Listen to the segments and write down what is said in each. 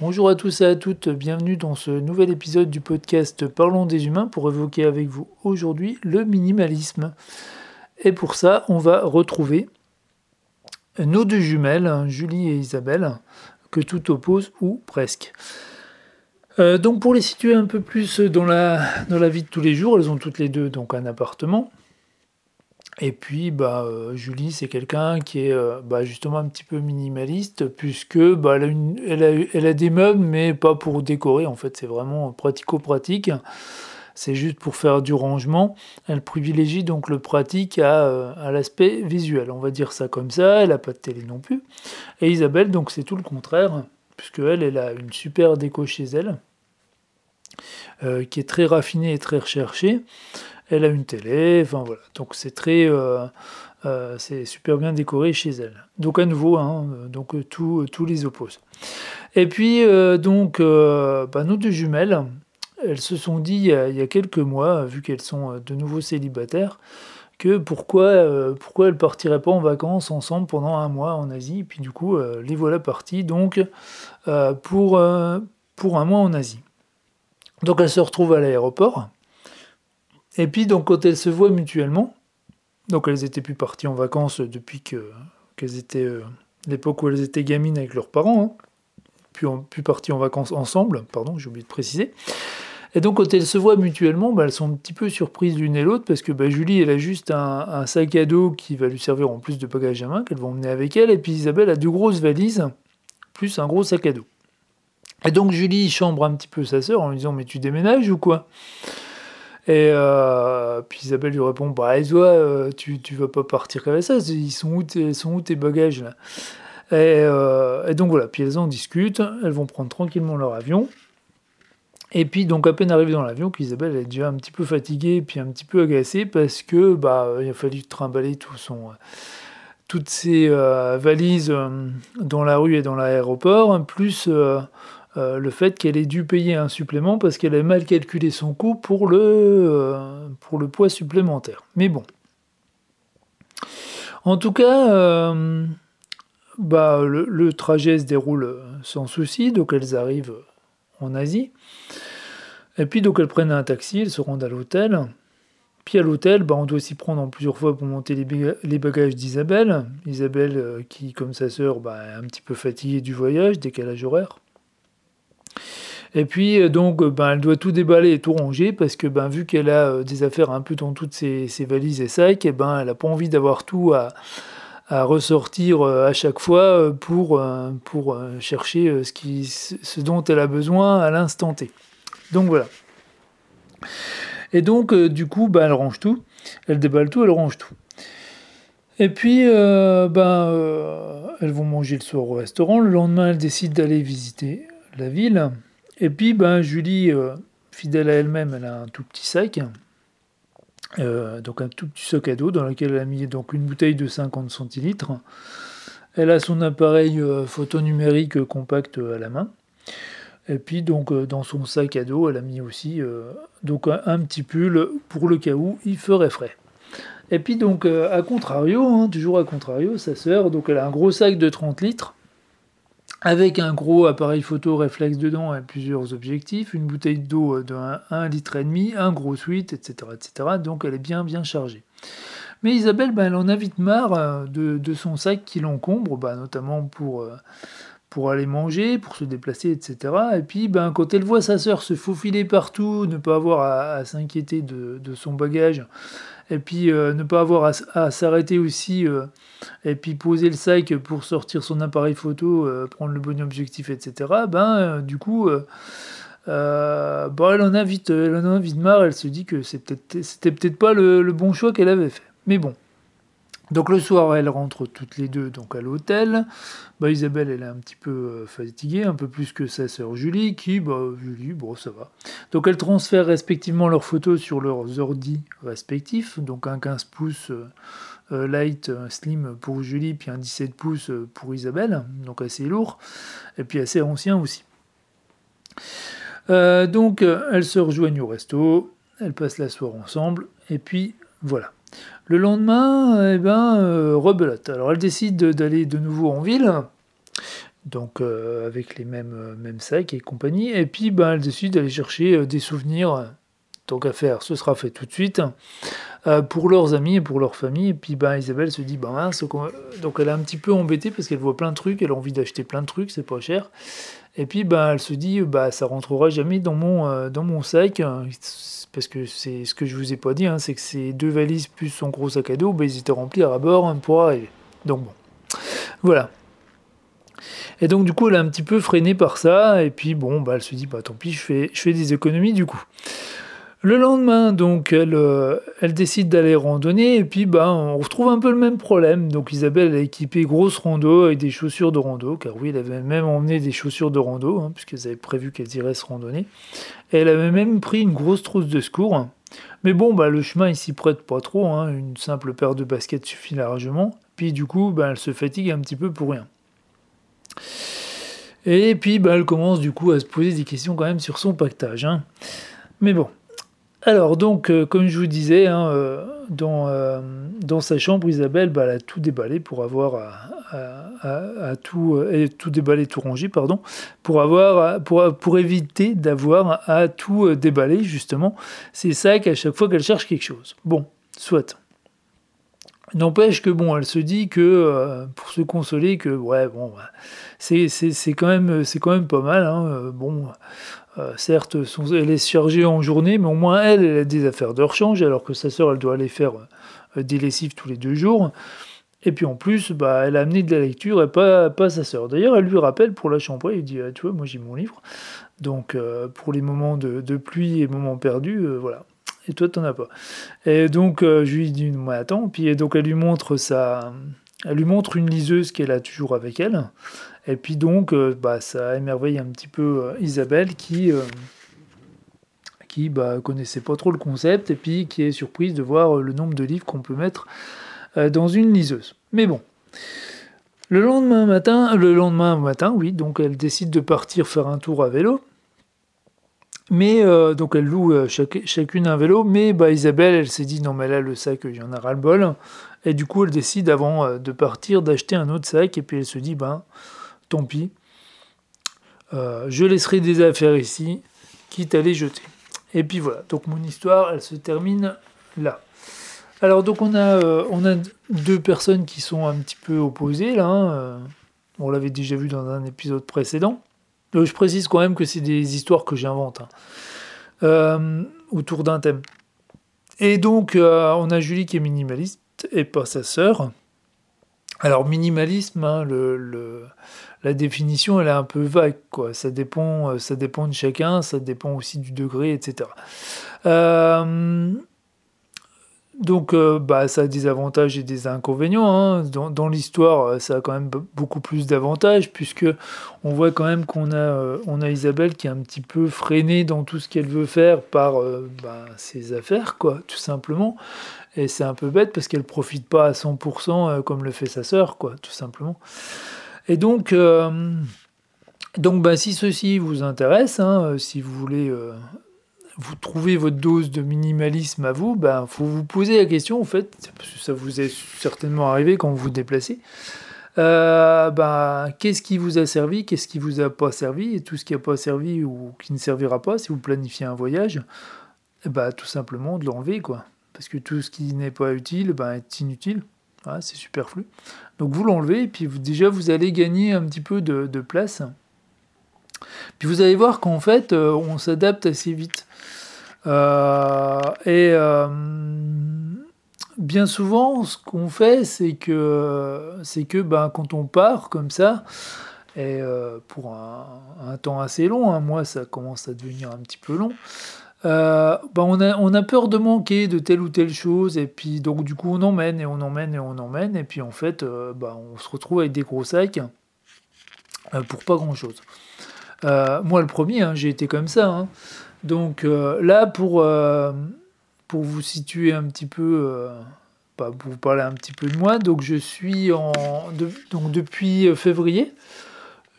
Bonjour à tous et à toutes, bienvenue dans ce nouvel épisode du podcast Parlons des humains pour évoquer avec vous aujourd'hui le minimalisme. Et pour ça, on va retrouver nos deux jumelles, Julie et Isabelle, que tout oppose ou presque. Euh, donc pour les situer un peu plus dans la, dans la vie de tous les jours, elles ont toutes les deux donc un appartement. Et puis, bah, euh, Julie, c'est quelqu'un qui est euh, bah, justement un petit peu minimaliste, puisque bah, elle, a des meubles, mais pas pour décorer, en fait, c'est vraiment pratico-pratique. C'est juste pour faire du rangement. Elle privilégie donc le pratique à, à l'aspect visuel, on va dire ça comme ça. Elle n'a pas de télé non plus. Et Isabelle, donc c'est tout le contraire puisque elle, elle a une super déco chez elle, euh, qui est très raffinée et très recherchée. Elle a une télé, enfin voilà. Donc c'est très, euh, euh, c'est super bien décoré chez elle. Donc à nouveau, hein, donc tout, tous les oppose. Et puis donc, bah, nos deux jumelles, elles se sont dit il y a, quelques mois, vu qu'elles sont de nouveau célibataires, que pourquoi, euh, pourquoi elles partiraient pas en vacances ensemble pendant un mois en Asie. Et puis du coup, euh, les voilà partis donc euh, pour un mois en Asie. Donc elles se retrouvent à l'aéroport. Et puis donc quand elles se voient mutuellement, donc elles étaient plus parties en vacances depuis que qu'elles étaient l'époque où elles étaient gamines avec leurs parents, hein. puis, puis parties en vacances ensemble, pardon, j'ai oublié de préciser. Et donc quand elles se voient mutuellement, bah, elles sont un petit peu surprises l'une et l'autre parce que bah, Julie, elle a juste un, sac à dos qui va lui servir en plus de bagages à main qu'elle va emmener avec elle, et puis Isabelle a deux grosses valises plus un gros sac à dos. Et donc Julie chambre un petit peu sa sœur en lui disant mais tu déménages ou quoi? Et euh, puis Isabelle lui répond bah toi euh, tu, tu vas pas partir comme ça, ils sont où tes, bagages là? Et, euh, et donc voilà, puis elles en discutent, elles vont prendre tranquillement leur avion. Et puis, donc, à peine arrivée dans l'avion, qu'Isabelle est déjà un petit peu fatiguée, puis un petit peu agacée, parce que bah, il a fallu trimballer tout son, toutes ses valises dans la rue et dans l'aéroport, plus le fait qu'elle ait dû payer un supplément parce qu'elle a mal calculé son coût pour le, pour le poids supplémentaire. Mais bon. En tout cas, bah, le, trajet se déroule sans souci, donc elles arrivent en Asie. Et puis donc elles prennent un taxi, elles se rendent à l'hôtel. Puis à l'hôtel, bah, on doit s'y prendre en plusieurs fois pour monter les, bagages d'Isabelle. Isabelle euh, qui, comme sa sœur, bah, est un petit peu fatiguée du voyage, décalage horaire. Et puis euh, donc bah, elle doit tout déballer et tout ranger parce que ben, vu qu'elle a euh, des affaires un peu dans toutes ses, valises et sacs, et ben, elle n'a pas envie d'avoir tout à, ressortir à chaque fois pour, pour chercher ce, qui, ce dont elle a besoin à l'instant T. Donc voilà. Et donc, euh, du coup, bah, elle range tout. Elle déballe tout, elle range tout. Et puis, euh, ben, euh, elles vont manger le soir au restaurant. Le lendemain, elles décident d'aller visiter la ville. Et puis, ben, Julie, fidèle à elle-même, elle a un tout petit sac. donc un tout petit sac à dos dans lequel elle a mis donc, une bouteille de 50 centilitres. Elle a son appareil photo numérique compact à la main. Et puis donc euh, dans son sac à dos, elle a mis aussi euh, donc un, petit pull pour le cas où il ferait frais. Et puis donc euh, à contrario, hein, toujours à contrario, sa sœur, donc elle a un gros sac de 30 litres avec un gros appareil photo réflexe dedans et plusieurs objectifs, une bouteille d'eau de 1, litre un gros suite, etc., etc. Donc elle est bien bien chargée. Mais Isabelle, ben, elle en a vite marre de, son sac qui l'encombre, ben, notamment pour pour aller manger, pour se déplacer, etc. Et puis, ben, quand elle voit sa sœur se faufiler partout, ne pas avoir à, s'inquiéter de, son bagage, et puis euh, ne pas avoir à, s'arrêter aussi, euh, et puis poser le sac pour sortir son appareil photo, euh, prendre le bon objectif, etc. Ben, du coup, ben, elle en a vite, elle en a vite marre. Elle se dit que c'était peut-être peut pas le bon choix qu'elle avait fait. Mais bon. Donc le soir, elles rentrent toutes les deux donc à l'hôtel. Bah, Isabelle, elle est un petit peu euh, fatiguée, un peu plus que sa sœur Julie, qui, bah, Julie, bon, ça va. Donc elles transfèrent respectivement leurs photos sur leurs ordi respectifs, donc un 15 pouces euh, euh, light slim pour Julie, puis un 17 pouces pour Isabelle, donc assez lourd, et puis assez ancien aussi. donc elles se rejoignent au resto, elles passent la soirée ensemble, et puis voilà. Le lendemain, eh ben, euh, rebelote. Alors elle décide d'aller de nouveau en ville, donc avec les mêmes, mêmes sacs et compagnie. Et puis ben, elle décide d'aller chercher des souvenirs. Tant qu'à faire, ce sera fait tout de suite. pour leurs amis et pour leur famille. Et puis ben, Isabelle se dit, ben, donc elle est un petit peu embêtée parce qu'elle voit plein de trucs, elle a envie d'acheter plein de trucs, c'est pas cher. Et puis ben, elle se dit, bah, ça rentrera jamais dans mon sac parce que c'est ce que je vous ai pas dit, hein, c'est que ces deux valises plus son gros sac à dos, ben, ils étaient remplis à bord hein, pour arriver. Donc bon, voilà. Et donc du coup, elle est un petit peu freinée par ça, et puis bon, bah, elle se dit, bah tant pis, je fais, je fais des économies du coup. Le lendemain, donc, elle, euh, elle décide d'aller randonner, et puis bah, on retrouve un peu le même problème. Donc Isabelle a équipé grosse rando avec des chaussures de rando, car oui, elle avait même emmené des chaussures de rando, hein, puisqu'elle avait prévu qu'elle irait se randonner. Elle avait même pris une grosse trousse de secours. Mais bon, bah, le chemin il s'y prête pas trop, hein. une simple paire de baskets suffit largement. Puis du coup, bah, elle se fatigue un petit peu pour rien. Et puis bah, elle commence du coup à se poser des questions quand même sur son pactage. Hein. Mais bon, alors donc, euh, comme je vous disais, hein, euh, euh, dans, sa chambre, Isabelle, bah, a tout déballé pour avoir à, tout, tout déballé, tout rangé, pardon, pour éviter d'avoir à tout déballer justement. C'est ça qu'à chaque fois qu'elle cherche quelque chose. Bon, soit. N'empêche que bon, elle se dit que pour se consoler, que ouais, bon, bah, c'est quand même, c'est pas mal. Hein, bon, euh, certes, elle est chargée en journée, mais au moins elle, elle a des affaires de rechange, alors que sa sœur, elle doit aller faire euh, des lessives tous les deux jours. Et puis en plus, bah, elle a amené de la lecture et pas, pas sa sœur. D'ailleurs, elle lui rappelle pour la chambre, elle dit ah, Tu vois, moi j'ai mon livre. Donc euh, pour les moments de, pluie et moments perdus, voilà. Et toi, t'en as pas. Et donc je lui dis Moi, attends. Puis donc elle lui montre sa. Elle lui montre une liseuse qu'elle a toujours avec elle. Et puis donc, euh, bah, ça émerveille un petit peu euh, Isabelle qui euh, qui bah, connaissait pas trop le concept et puis qui est surprise de voir le nombre de livres qu'on peut mettre dans une liseuse. Mais bon. Le lendemain matin, le lendemain matin, oui, donc elle décide de partir faire un tour à vélo. Mais donc elle loue chacune un vélo, mais bah, Isabelle, elle s'est dit non mais là le sac, j'en ai ras le bol. Et du coup, elle décide avant de partir d'acheter un autre sac et puis elle se dit ben tant pis. Euh, je laisserai des affaires ici, quitte à les jeter. Et puis voilà, donc mon histoire, elle se termine là. Alors donc on a, euh, on a deux personnes qui sont un petit peu opposées là. Hein, euh, on l'avait déjà vu dans un épisode précédent. je précise quand même que c'est des histoires que j'invente hein, autour d'un thème. Et donc on a Julie qui est minimaliste et pas sa sœur. Alors minimalisme, hein, le, la définition elle est un peu vague, quoi. Ça dépend, euh, ça dépend de chacun, ça dépend aussi du degré, etc. Euh, donc, euh, bah, ça a des avantages et des inconvénients. Hein. Dans, l'histoire, ça a quand même beaucoup plus d'avantages, puisque on voit quand même qu'on a, Isabelle qui est un petit peu freinée dans tout ce qu'elle veut faire par bah, ses affaires, quoi, tout simplement. Et c'est un peu bête parce qu'elle profite pas à 100% euh, comme le fait sa sœur, quoi, tout simplement. Et donc, euh, bah, si ceci vous intéresse, hein, euh, si vous voulez vous trouver votre dose de minimalisme à vous, il bah, faut vous poser la question, en fait, parce que ça vous est certainement arrivé quand vous vous déplacez. bah, qu'est-ce qui vous a servi, qu'est-ce qui vous a pas servi, et tout ce qui n'a pas servi ou qui ne servira pas si vous planifiez un voyage, bah, tout simplement de l'enlever, quoi parce que tout ce qui n'est pas utile ben, est inutile, c'est superflu. Donc vous l'enlevez, et puis déjà vous allez gagner un petit peu de, place. Puis vous allez voir qu'en fait, euh, on s'adapte assez vite. Euh, et euh, bien souvent, ce qu'on fait, c'est que, c'est que ben, quand on part comme ça, et pour un, temps assez long, un hein, mois ça commence à devenir un petit peu long, euh, bah, on, a, peur de manquer de telle ou telle chose, et puis donc du coup on emmène et on emmène et on emmène, et puis en fait euh, bah, on se retrouve avec des gros sacs euh, pour pas grand chose. moi le premier, hein, j'ai été comme ça. Hein. Donc là pour, vous situer un petit peu, pas pour vous parler un petit peu de moi, donc je suis en donc depuis février,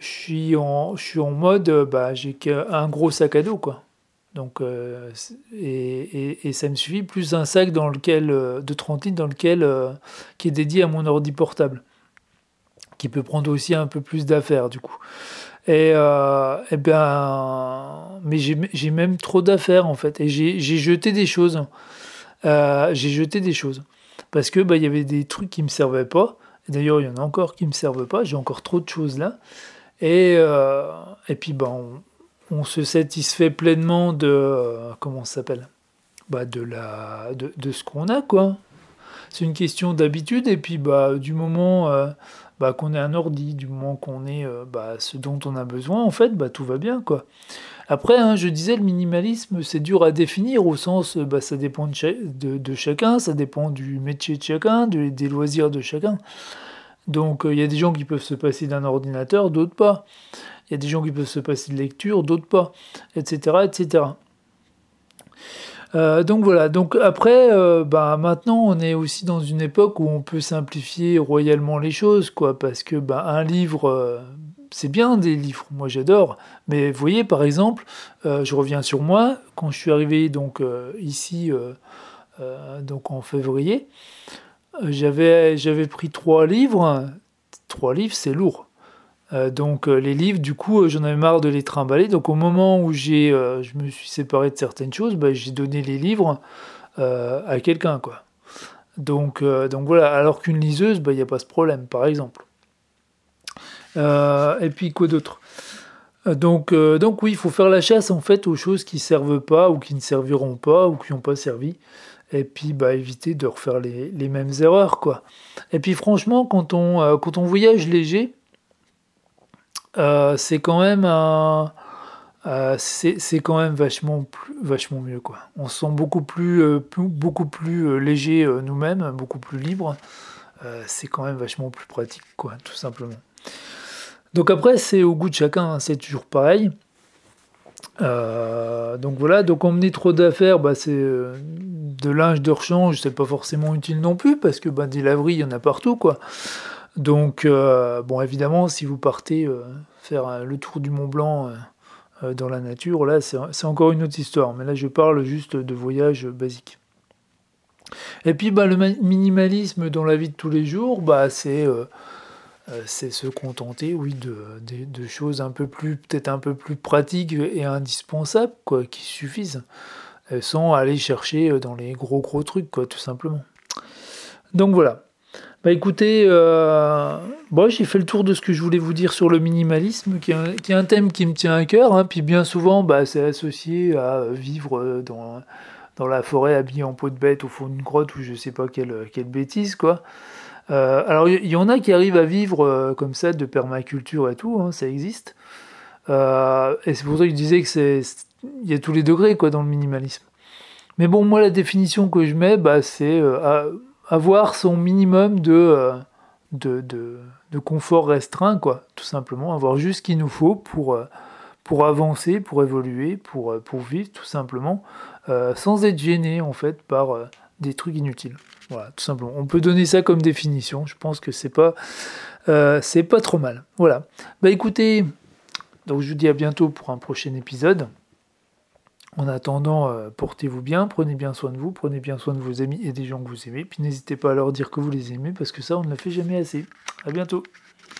je suis en, mode bah, j'ai un gros sac à dos quoi. Donc, euh, et, ça me suffit, plus un sac dans lequel, euh, de 30 litres dans lequel, euh, qui est dédié à mon ordi portable. qui peut prendre aussi un peu plus d'affaires du coup. Et, et ben, mais j'ai même trop d'affaires en fait. Et j'ai jeté des choses. J'ai jeté des choses parce que bah, il y avait des trucs qui me servaient pas. D'ailleurs, il y en a encore qui me servent pas. J'ai encore trop de choses là. Et, et puis on, on, se satisfait pleinement de comment s'appelle? Bah, de la de, ce qu'on a quoi. C'est une question d'habitude et puis bah du moment euh, bah, qu'on ait un ordi, du moment qu'on ait euh, bah, ce dont on a besoin, en fait, bah, tout va bien, quoi. Après, hein, je disais, le minimalisme, c'est dur à définir au sens, bah, ça dépend de, de, chacun, ça dépend du métier de chacun, des loisirs de chacun. Donc, euh, il y a des gens qui peuvent se passer d'un ordinateur, d'autres pas. Il y a des gens qui peuvent se passer de lecture, d'autres pas, etc., etc. Euh, donc voilà, donc après, euh, bah, maintenant on est aussi dans une époque où on peut simplifier royalement les choses, quoi, parce que bah, un livre, euh, c'est bien des livres, moi j'adore, mais voyez par exemple, je reviens sur moi, quand je suis arrivé donc ici, donc en février, j'avais pris trois livres, trois livres c'est lourd. Euh, donc euh, les livres, du coup, euh, j'en avais marre de les trimballer. Donc au moment où j'ai, je me suis séparé de certaines choses, bah, j'ai donné les livres à quelqu'un. Donc, donc voilà. Alors qu'une liseuse, bah, il n'y a pas ce problème, par exemple. et puis quoi d'autre? Donc, donc oui, il faut faire la chasse en fait aux choses qui servent pas ou qui ne serviront pas ou qui n'ont pas servi. Et puis bah, éviter de refaire les, mêmes erreurs quoi. Et puis franchement, quand quand on voyage léger, euh, c'est quand même euh, c'est quand même vachement plus, vachement mieux quoi. On se sent beaucoup plus, euh, beaucoup plus léger nous-mêmes, beaucoup plus libre. c'est quand même vachement plus pratique quoi, tout simplement. Donc après c'est au goût de chacun, hein, c'est toujours pareil. donc voilà, donc emmener trop d'affaires, bah, c'est de linge de rechange, c'est pas forcément utile non plus parce que bah, des laveries il y en a partout quoi. Donc, euh, bon, évidemment, si vous partez euh, faire euh, le tour du Mont Blanc dans la nature, là, c'est encore une autre histoire. Mais là, je parle juste de voyage basique. Et puis, bah, le minimalisme dans la vie de tous les jours, bah, c'est se contenter, oui, de, de, choses un peu plus, peut-être un peu plus pratiques et indispensables, quoi, qui suffisent, sans aller chercher dans les gros gros trucs, quoi, tout simplement. Donc voilà. Bah écoutez, euh, bon, j'ai fait le tour de ce que je voulais vous dire sur le minimalisme, qui est un, thème qui me tient à cœur, hein, puis bien souvent bah, c'est associé à vivre dans, dans la forêt habillé en peau de bête au fond d'une grotte ou je sais pas quelle, quelle bêtise quoi. Euh, alors il y, en a qui arrivent à vivre euh, comme ça de permaculture et tout, hein, ça existe. et c'est pour ça que je disais que c'est il y a tous les degrés quoi dans le minimalisme. Mais bon moi la définition que je mets bah, c'est avoir son minimum euh, de, confort restreint, quoi, tout simplement, avoir juste ce qu'il nous faut pour, euh, avancer, pour évoluer, pour, euh, vivre, tout simplement, sans être gêné, en fait, par des trucs inutiles. Voilà, tout simplement. On peut donner ça comme définition, je pense que c'est pas, pas trop mal. Voilà. Bah écoutez, donc je vous dis à bientôt pour un prochain épisode. En attendant, euh, portez-vous bien, prenez bien soin de vous, prenez bien soin de vos amis et des gens que vous aimez, puis n'hésitez pas à leur dire que vous les aimez, parce que ça, on ne le fait jamais assez. A bientôt